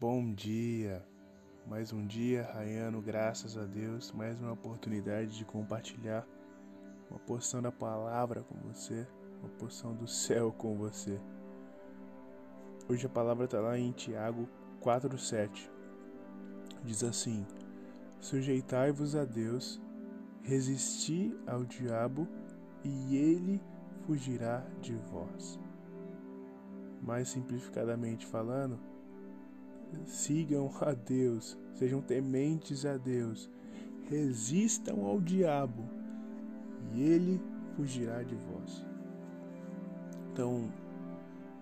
Bom dia, mais um dia raiando, graças a Deus, mais uma oportunidade de compartilhar uma porção da palavra com você, uma porção do céu com você. Hoje a palavra está lá em Tiago 4,7. Diz assim: Sujeitai-vos a Deus, resisti ao diabo, e ele fugirá de vós. Mais simplificadamente falando, sigam a Deus, sejam tementes a Deus, resistam ao diabo e ele fugirá de vós. Então,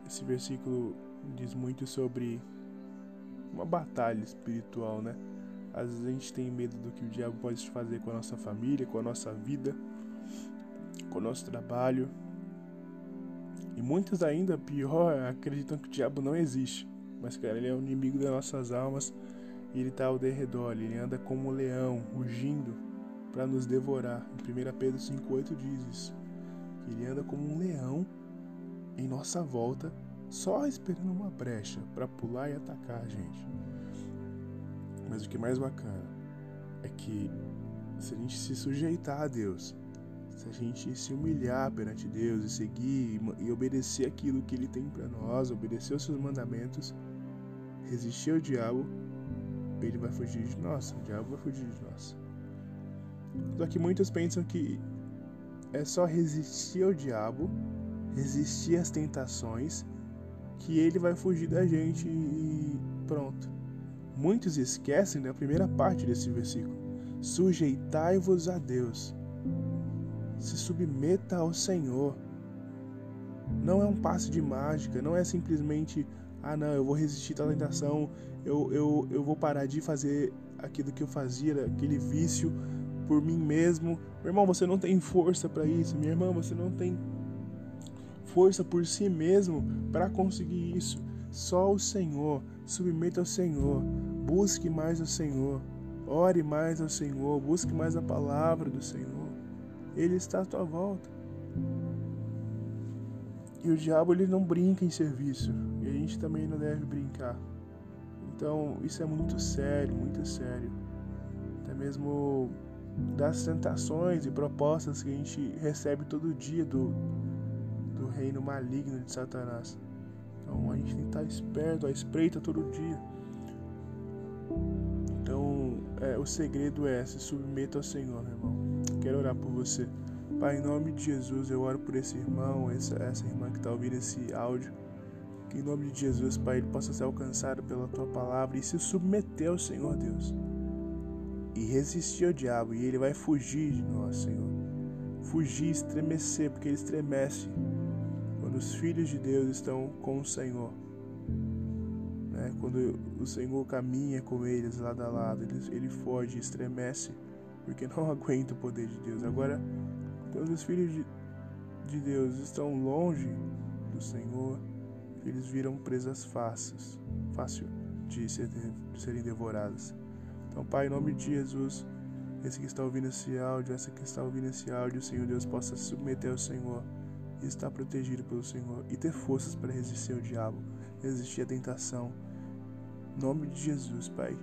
esse versículo diz muito sobre uma batalha espiritual, né? Às vezes a gente tem medo do que o diabo pode fazer com a nossa família, com a nossa vida, com o nosso trabalho. E muitos ainda, pior, acreditam que o diabo não existe. Mas, cara, ele é o inimigo das nossas almas e ele está ao derredor. Ele anda como um leão, rugindo para nos devorar. Em 1 Pedro 5,8 diz isso. Ele anda como um leão em nossa volta, só esperando uma brecha para pular e atacar a gente. Mas o que é mais bacana é que se a gente se sujeitar a Deus, se a gente se humilhar perante Deus e seguir e obedecer aquilo que Ele tem para nós, obedecer os seus mandamentos, resistir ao diabo, ele vai fugir de nós. O diabo vai fugir de nós. Só que muitos pensam que é só resistir ao diabo, resistir às tentações, que ele vai fugir da gente e pronto. Muitos esquecem da primeira parte desse versículo: sujeitai-vos a Deus, se submeta ao Senhor. Não é um passe de mágica, não é simplesmente ah não, eu vou resistir à tentação, eu, eu, eu vou parar de fazer aquilo que eu fazia, aquele vício por mim mesmo. Meu irmão, você não tem força para isso. Minha irmã, você não tem força por si mesmo para conseguir isso. Só o Senhor. Submeta ao Senhor. Busque mais o Senhor. Ore mais ao Senhor. Busque mais a palavra do Senhor. Ele está à tua volta. E o diabo ele não brinca em serviço. A gente também não deve brincar. Então isso é muito sério, muito sério. Até mesmo das tentações e propostas que a gente recebe todo dia do, do reino maligno de Satanás. Então a gente tem que estar esperto, à espreita todo dia. Então é, o segredo é se submeta ao Senhor, meu irmão. Quero orar por você. Pai, em nome de Jesus, eu oro por esse irmão, essa, essa irmã que está ouvindo esse áudio. Que em nome de Jesus, Pai, ele possa ser alcançado pela tua palavra e se submeter ao Senhor Deus. E resistir ao diabo, e ele vai fugir de nós, Senhor. Fugir, estremecer, porque ele estremece quando os filhos de Deus estão com o Senhor. Né? Quando o Senhor caminha com eles lado a lado, ele, ele foge, estremece, porque não aguenta o poder de Deus. Agora, quando os filhos de, de Deus estão longe do Senhor, eles viram presas fáceis, fácil de, ser, de serem devoradas. Então, Pai, em nome de Jesus, esse que está ouvindo esse áudio, essa que está ouvindo esse áudio, Senhor Deus, possa se submeter ao Senhor e estar protegido pelo Senhor e ter forças para resistir ao diabo, resistir à tentação. Em nome de Jesus, Pai,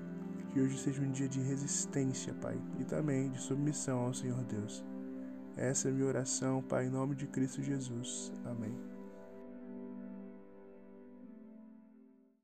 que hoje seja um dia de resistência, Pai, e também de submissão ao Senhor Deus. Essa é a minha oração, Pai, em nome de Cristo Jesus. Amém.